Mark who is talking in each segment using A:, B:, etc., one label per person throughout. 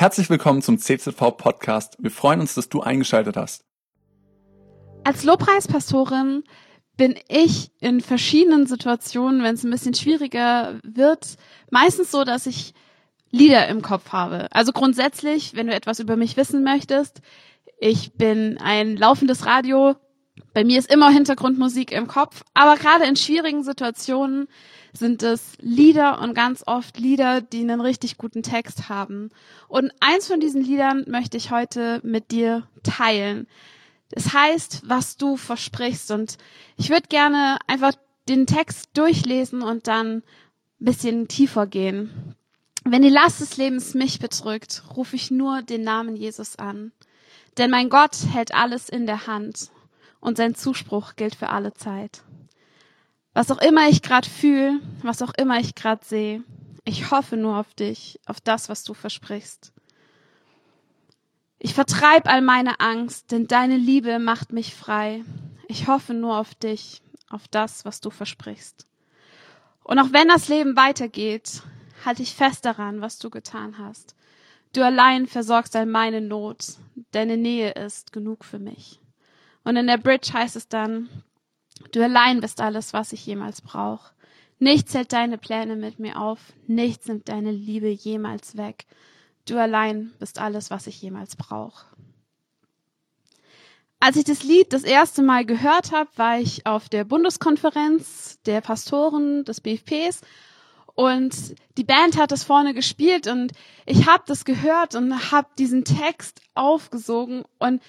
A: Herzlich willkommen zum CZV Podcast. Wir freuen uns, dass du eingeschaltet hast.
B: Als Lobpreispastorin bin ich in verschiedenen Situationen, wenn es ein bisschen schwieriger wird, meistens so, dass ich Lieder im Kopf habe. Also grundsätzlich, wenn du etwas über mich wissen möchtest, ich bin ein laufendes Radio. Bei mir ist immer Hintergrundmusik im Kopf. Aber gerade in schwierigen Situationen sind es Lieder und ganz oft Lieder, die einen richtig guten Text haben. Und eins von diesen Liedern möchte ich heute mit dir teilen. Das heißt, was du versprichst. Und ich würde gerne einfach den Text durchlesen und dann ein bisschen tiefer gehen. Wenn die Last des Lebens mich bedrückt, rufe ich nur den Namen Jesus an. Denn mein Gott hält alles in der Hand und sein Zuspruch gilt für alle Zeit. Was auch immer ich gerade fühle, was auch immer ich gerade sehe, ich hoffe nur auf dich, auf das, was du versprichst. Ich vertreib all meine Angst, denn deine Liebe macht mich frei. Ich hoffe nur auf dich, auf das, was du versprichst. Und auch wenn das Leben weitergeht, halte ich fest daran, was du getan hast. Du allein versorgst all meine Not. Deine Nähe ist genug für mich. Und in der Bridge heißt es dann, du allein bist alles, was ich jemals brauche. Nichts hält deine Pläne mit mir auf. Nichts nimmt deine Liebe jemals weg. Du allein bist alles, was ich jemals brauche. Als ich das Lied das erste Mal gehört habe, war ich auf der Bundeskonferenz der Pastoren des BFPs und die Band hat das vorne gespielt und ich habe das gehört und habe diesen Text aufgesogen. Und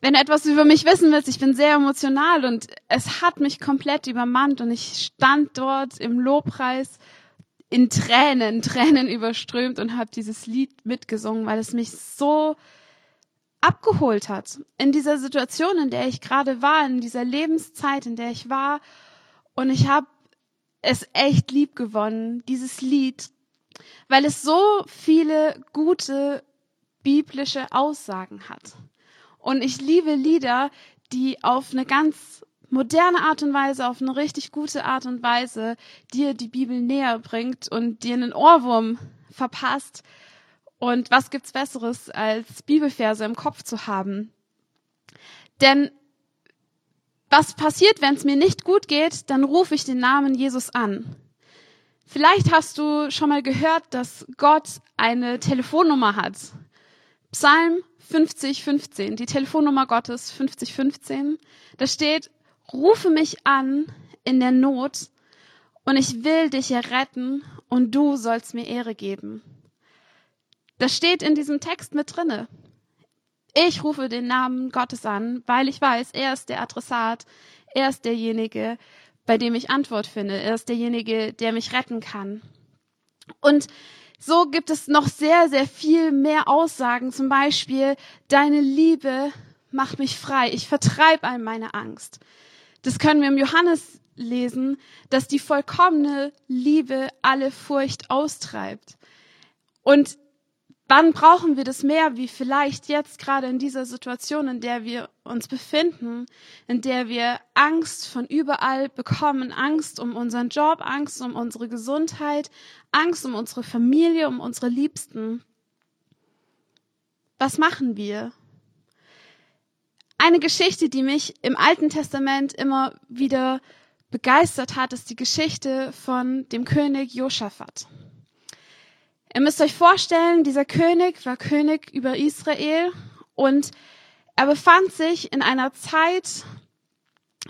B: wenn du etwas über mich wissen willst, ich bin sehr emotional und es hat mich komplett übermannt und ich stand dort im Lobpreis in Tränen, Tränen überströmt und habe dieses Lied mitgesungen, weil es mich so abgeholt hat in dieser Situation, in der ich gerade war, in dieser Lebenszeit, in der ich war. Und ich habe es echt lieb gewonnen, dieses Lied, weil es so viele gute biblische Aussagen hat. Und ich liebe Lieder, die auf eine ganz moderne Art und Weise, auf eine richtig gute Art und Weise dir die Bibel näher bringt und dir einen Ohrwurm verpasst. Und was gibt's Besseres, als Bibelverse im Kopf zu haben? Denn was passiert, wenn es mir nicht gut geht, dann rufe ich den Namen Jesus an. Vielleicht hast du schon mal gehört, dass Gott eine Telefonnummer hat. Psalm 50, 15, die Telefonnummer Gottes 50, 15. Da steht, rufe mich an in der Not und ich will dich erretten und du sollst mir Ehre geben. Das steht in diesem Text mit drinne. Ich rufe den Namen Gottes an, weil ich weiß, er ist der Adressat, er ist derjenige, bei dem ich Antwort finde, er ist derjenige, der mich retten kann. Und so gibt es noch sehr, sehr viel mehr Aussagen, zum Beispiel, deine Liebe macht mich frei, ich vertreibe all meine Angst. Das können wir im Johannes lesen, dass die vollkommene Liebe alle Furcht austreibt. Und Wann brauchen wir das mehr, wie vielleicht jetzt gerade in dieser Situation, in der wir uns befinden, in der wir Angst von überall bekommen, Angst um unseren Job, Angst um unsere Gesundheit, Angst um unsere Familie, um unsere Liebsten. Was machen wir? Eine Geschichte, die mich im Alten Testament immer wieder begeistert hat, ist die Geschichte von dem König Josaphat. Ihr müsst euch vorstellen, dieser König war König über Israel und er befand sich in einer Zeit,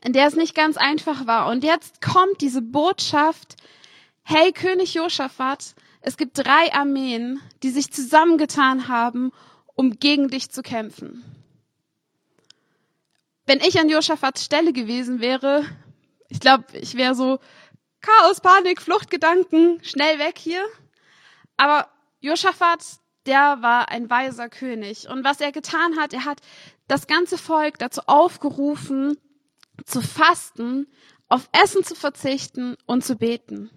B: in der es nicht ganz einfach war. Und jetzt kommt diese Botschaft, hey König Josaphat, es gibt drei Armeen, die sich zusammengetan haben, um gegen dich zu kämpfen. Wenn ich an Josaphats Stelle gewesen wäre, ich glaube, ich wäre so Chaos, Panik, Fluchtgedanken, schnell weg hier. Aber Josaphat, der war ein weiser König. Und was er getan hat, er hat das ganze Volk dazu aufgerufen, zu fasten, auf Essen zu verzichten und zu beten.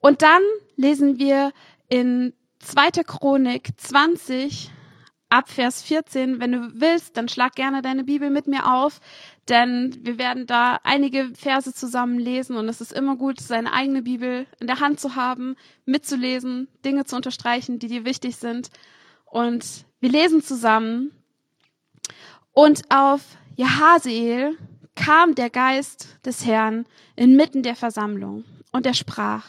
B: Und dann lesen wir in 2. Chronik 20 ab Vers 14. Wenn du willst, dann schlag gerne deine Bibel mit mir auf, denn wir werden da einige Verse zusammen lesen und es ist immer gut, seine eigene Bibel in der Hand zu haben, mitzulesen, Dinge zu unterstreichen, die dir wichtig sind. Und wir lesen zusammen. Und auf Jahaseel kam der Geist des Herrn inmitten der Versammlung und er sprach,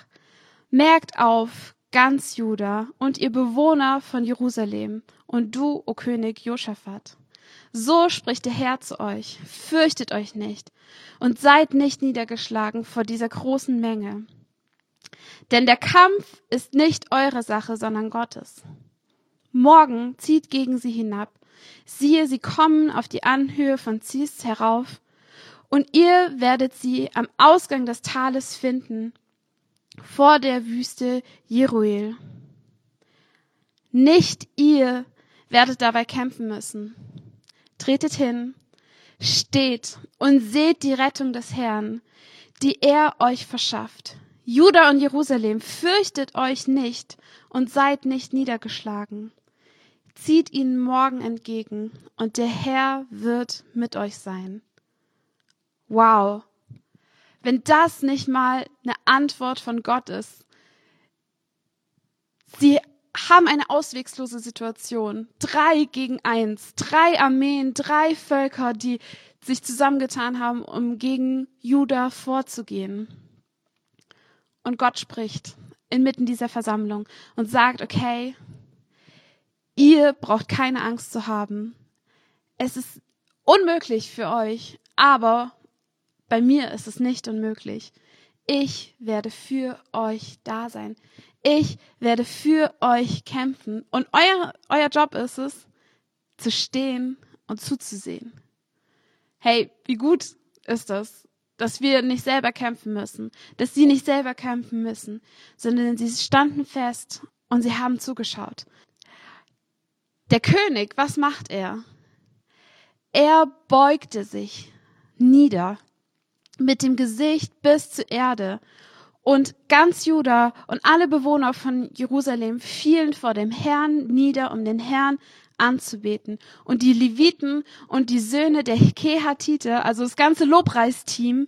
B: merkt auf, ganz Juda und ihr Bewohner von Jerusalem und du, o König Josaphat. So spricht der Herr zu euch, fürchtet euch nicht und seid nicht niedergeschlagen vor dieser großen Menge. Denn der Kampf ist nicht eure Sache, sondern Gottes. Morgen zieht gegen sie hinab. Siehe, sie kommen auf die Anhöhe von Zies herauf, und ihr werdet sie am Ausgang des Tales finden, vor der Wüste Jeruel. Nicht ihr werdet dabei kämpfen müssen. Tretet hin, steht und seht die Rettung des Herrn, die er euch verschafft. Juda und Jerusalem, fürchtet euch nicht und seid nicht niedergeschlagen. Zieht ihnen morgen entgegen und der Herr wird mit euch sein. Wow, wenn das nicht mal eine Antwort von Gott ist. Sie haben eine auswegslose Situation. Drei gegen eins. Drei Armeen, drei Völker, die sich zusammengetan haben, um gegen Juda vorzugehen. Und Gott spricht inmitten dieser Versammlung und sagt, okay, ihr braucht keine Angst zu haben. Es ist unmöglich für euch, aber bei mir ist es nicht unmöglich. Ich werde für euch da sein. Ich werde für euch kämpfen. Und euer, euer Job ist es, zu stehen und zuzusehen. Hey, wie gut ist das, dass wir nicht selber kämpfen müssen, dass sie nicht selber kämpfen müssen, sondern sie standen fest und sie haben zugeschaut. Der König, was macht er? Er beugte sich nieder mit dem Gesicht bis zur Erde. Und ganz Juda und alle Bewohner von Jerusalem fielen vor dem Herrn nieder, um den Herrn anzubeten. Und die Leviten und die Söhne der Kehatite, also das ganze Lobpreisteam,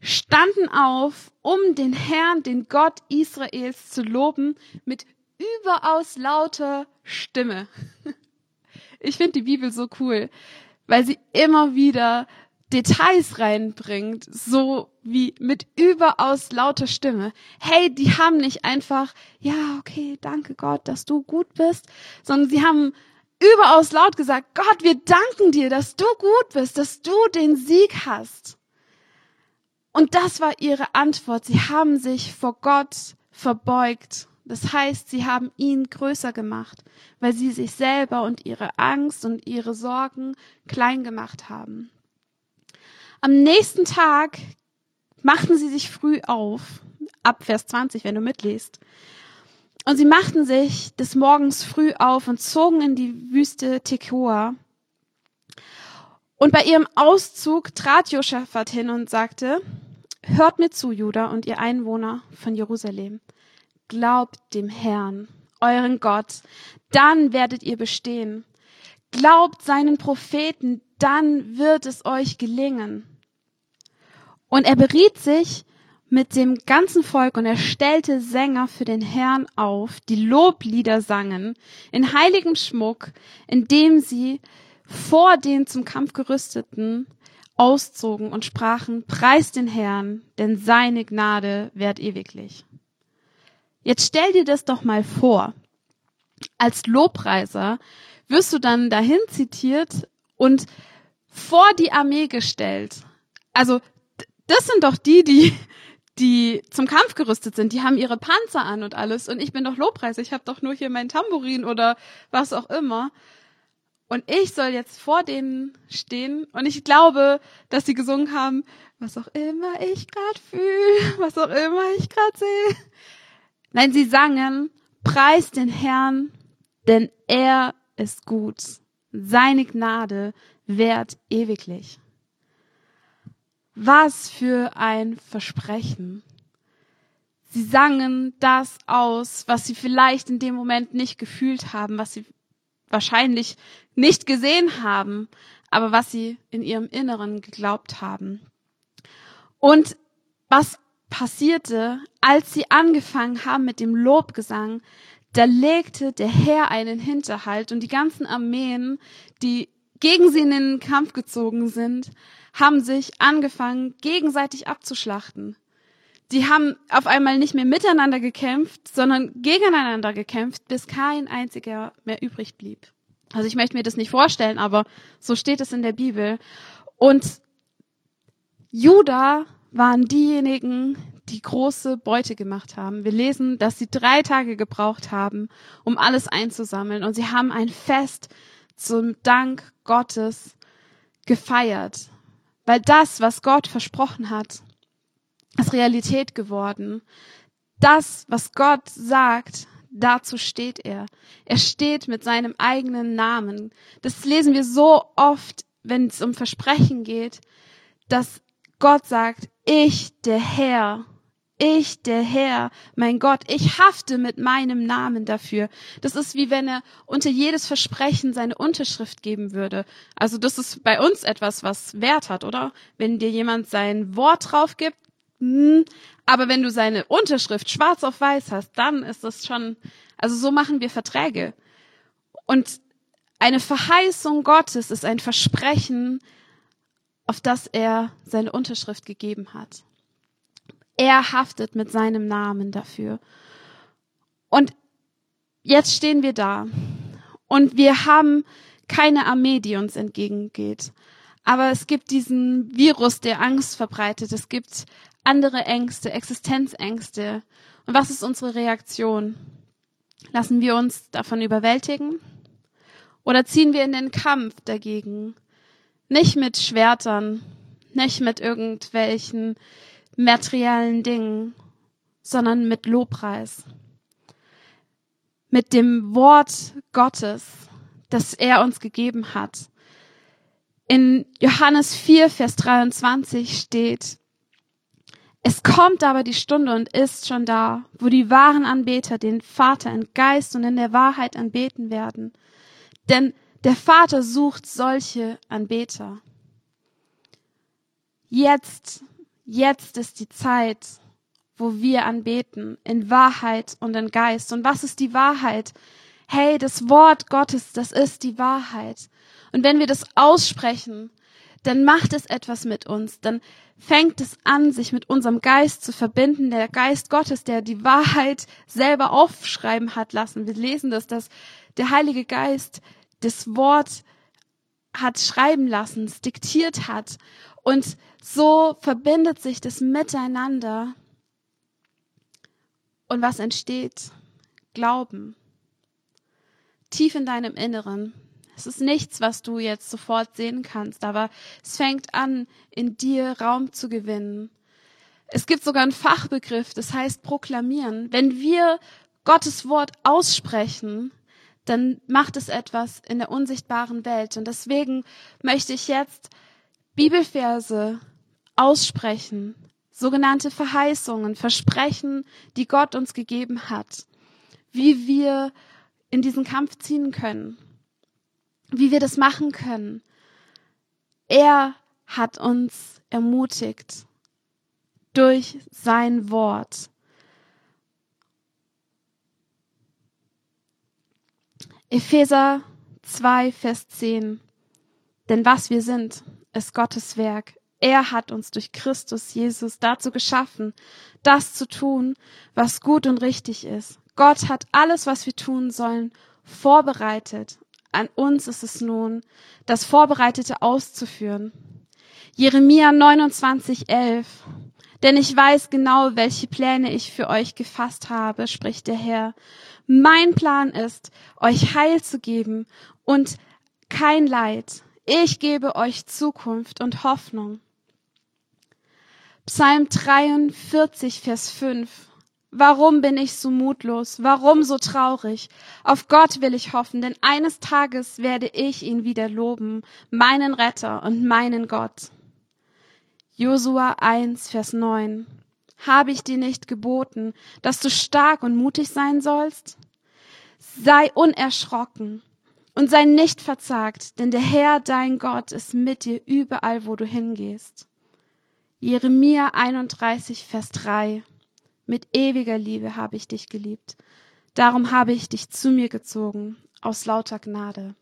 B: standen auf, um den Herrn, den Gott Israels zu loben, mit überaus lauter Stimme. Ich finde die Bibel so cool, weil sie immer wieder Details reinbringt, so wie mit überaus lauter Stimme. Hey, die haben nicht einfach, ja, okay, danke Gott, dass du gut bist, sondern sie haben überaus laut gesagt, Gott, wir danken dir, dass du gut bist, dass du den Sieg hast. Und das war ihre Antwort. Sie haben sich vor Gott verbeugt. Das heißt, sie haben ihn größer gemacht, weil sie sich selber und ihre Angst und ihre Sorgen klein gemacht haben. Am nächsten Tag machten sie sich früh auf, ab Vers 20, wenn du mitliest. Und sie machten sich des Morgens früh auf und zogen in die Wüste Tekoa. Und bei ihrem Auszug trat Josaphat hin und sagte, Hört mir zu, Juda und ihr Einwohner von Jerusalem. Glaubt dem Herrn, euren Gott, dann werdet ihr bestehen. Glaubt seinen Propheten, dann wird es euch gelingen. Und er beriet sich mit dem ganzen Volk und er stellte Sänger für den Herrn auf, die Loblieder sangen, in heiligem Schmuck, indem sie vor den zum Kampf gerüsteten auszogen und sprachen, preis den Herrn, denn seine Gnade währt ewiglich. Jetzt stell dir das doch mal vor. Als Lobpreiser wirst du dann dahin zitiert und vor die Armee gestellt. Also das sind doch die, die, die zum Kampf gerüstet sind. Die haben ihre Panzer an und alles. Und ich bin doch Lobpreis. Ich habe doch nur hier mein Tambourin oder was auch immer. Und ich soll jetzt vor denen stehen. Und ich glaube, dass sie gesungen haben, was auch immer ich gerade fühle, was auch immer ich gerade sehe. Nein, sie sangen, preis den Herrn, denn er ist gut. Seine Gnade währt ewiglich. Was für ein Versprechen. Sie sangen das aus, was sie vielleicht in dem Moment nicht gefühlt haben, was sie wahrscheinlich nicht gesehen haben, aber was sie in ihrem Inneren geglaubt haben. Und was passierte, als sie angefangen haben mit dem Lobgesang, da legte der Herr einen Hinterhalt und die ganzen Armeen, die gegen sie in den Kampf gezogen sind, haben sich angefangen, gegenseitig abzuschlachten. Die haben auf einmal nicht mehr miteinander gekämpft, sondern gegeneinander gekämpft, bis kein einziger mehr übrig blieb. Also ich möchte mir das nicht vorstellen, aber so steht es in der Bibel. Und Judah waren diejenigen, die große Beute gemacht haben. Wir lesen, dass sie drei Tage gebraucht haben, um alles einzusammeln. Und sie haben ein Fest zum Dank Gottes gefeiert. Weil das, was Gott versprochen hat, ist Realität geworden. Das, was Gott sagt, dazu steht er. Er steht mit seinem eigenen Namen. Das lesen wir so oft, wenn es um Versprechen geht, dass Gott sagt, ich, der Herr, ich, der Herr, mein Gott, ich hafte mit meinem Namen dafür. Das ist wie wenn er unter jedes Versprechen seine Unterschrift geben würde. Also das ist bei uns etwas, was Wert hat, oder? Wenn dir jemand sein Wort drauf gibt, hm, aber wenn du seine Unterschrift schwarz auf weiß hast, dann ist das schon, also so machen wir Verträge. Und eine Verheißung Gottes ist ein Versprechen, auf das er seine Unterschrift gegeben hat. Er haftet mit seinem Namen dafür. Und jetzt stehen wir da und wir haben keine Armee, die uns entgegengeht. Aber es gibt diesen Virus, der Angst verbreitet. Es gibt andere Ängste, Existenzängste. Und was ist unsere Reaktion? Lassen wir uns davon überwältigen? Oder ziehen wir in den Kampf dagegen? Nicht mit Schwertern, nicht mit irgendwelchen materiellen Dingen, sondern mit Lobpreis. Mit dem Wort Gottes, das er uns gegeben hat. In Johannes 4, Vers 23 steht, es kommt aber die Stunde und ist schon da, wo die wahren Anbeter den Vater in Geist und in der Wahrheit anbeten werden. Denn der Vater sucht solche Anbeter. Jetzt Jetzt ist die Zeit, wo wir anbeten, in Wahrheit und in Geist. Und was ist die Wahrheit? Hey, das Wort Gottes, das ist die Wahrheit. Und wenn wir das aussprechen, dann macht es etwas mit uns. Dann fängt es an, sich mit unserem Geist zu verbinden. Der Geist Gottes, der die Wahrheit selber aufschreiben hat lassen. Wir lesen das, dass der Heilige Geist das Wort hat schreiben lassen, es diktiert hat. Und so verbindet sich das miteinander. Und was entsteht? Glauben. Tief in deinem Inneren. Es ist nichts, was du jetzt sofort sehen kannst, aber es fängt an, in dir Raum zu gewinnen. Es gibt sogar einen Fachbegriff, das heißt proklamieren. Wenn wir Gottes Wort aussprechen, dann macht es etwas in der unsichtbaren Welt. Und deswegen möchte ich jetzt Bibelverse aussprechen, sogenannte Verheißungen, Versprechen, die Gott uns gegeben hat, wie wir in diesen Kampf ziehen können, wie wir das machen können. Er hat uns ermutigt durch sein Wort. Epheser 2, Vers 10. Denn was wir sind, ist Gottes Werk. Er hat uns durch Christus Jesus dazu geschaffen, das zu tun, was gut und richtig ist. Gott hat alles, was wir tun sollen, vorbereitet. An uns ist es nun, das Vorbereitete auszuführen. Jeremia 29, 11. Denn ich weiß genau, welche Pläne ich für euch gefasst habe, spricht der Herr. Mein Plan ist, euch Heil zu geben und kein Leid, ich gebe euch Zukunft und Hoffnung. Psalm 43, Vers 5. Warum bin ich so mutlos? Warum so traurig? Auf Gott will ich hoffen, denn eines Tages werde ich ihn wieder loben, meinen Retter und meinen Gott. Josua 1, Vers 9. Habe ich dir nicht geboten, dass du stark und mutig sein sollst? Sei unerschrocken Und sei nicht verzagt, denn der Herr, dein Gott, ist mit dir überall, wo du hingehst. Jeremia 31, Vers 3. Mit ewiger Liebe habe ich dich geliebt. Darum habe ich dich zu mir gezogen, aus lauter Gnade.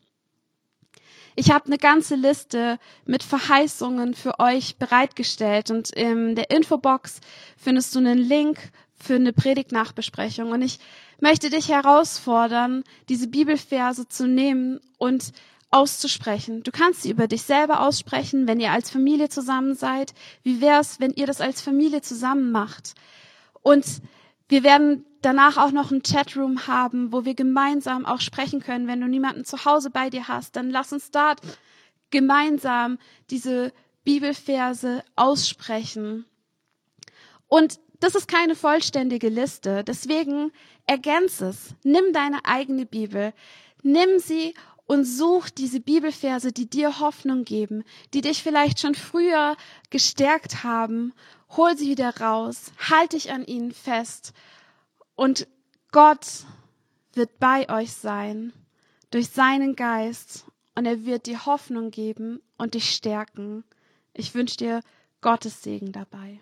B: Ich habe eine ganze Liste mit Verheißungen für euch bereitgestellt und in der Infobox findest du einen Link für eine Predigtnachbesprechung. Und ich möchte dich herausfordern, diese Bibelverse zu nehmen und auszusprechen. Du kannst sie über dich selber aussprechen, wenn ihr als Familie zusammen seid. Wie wär's, wenn ihr das als Familie zusammen macht? Und wir werden danach auch noch einen Chatroom haben, wo wir gemeinsam auch sprechen können. Wenn du niemanden zu Hause bei dir hast, dann lass uns dort gemeinsam diese Bibelverse aussprechen. Und das ist keine vollständige Liste. Deswegen ergänze es. Nimm deine eigene Bibel. Nimm sie und such diese Bibelverse, die dir Hoffnung geben, die dich vielleicht schon früher gestärkt haben. Hol sie wieder raus. Halt dich an ihnen fest und Gott wird bei euch sein durch seinen Geist und er wird dir Hoffnung geben und dich stärken. Ich wünsche dir Gottes Segen dabei.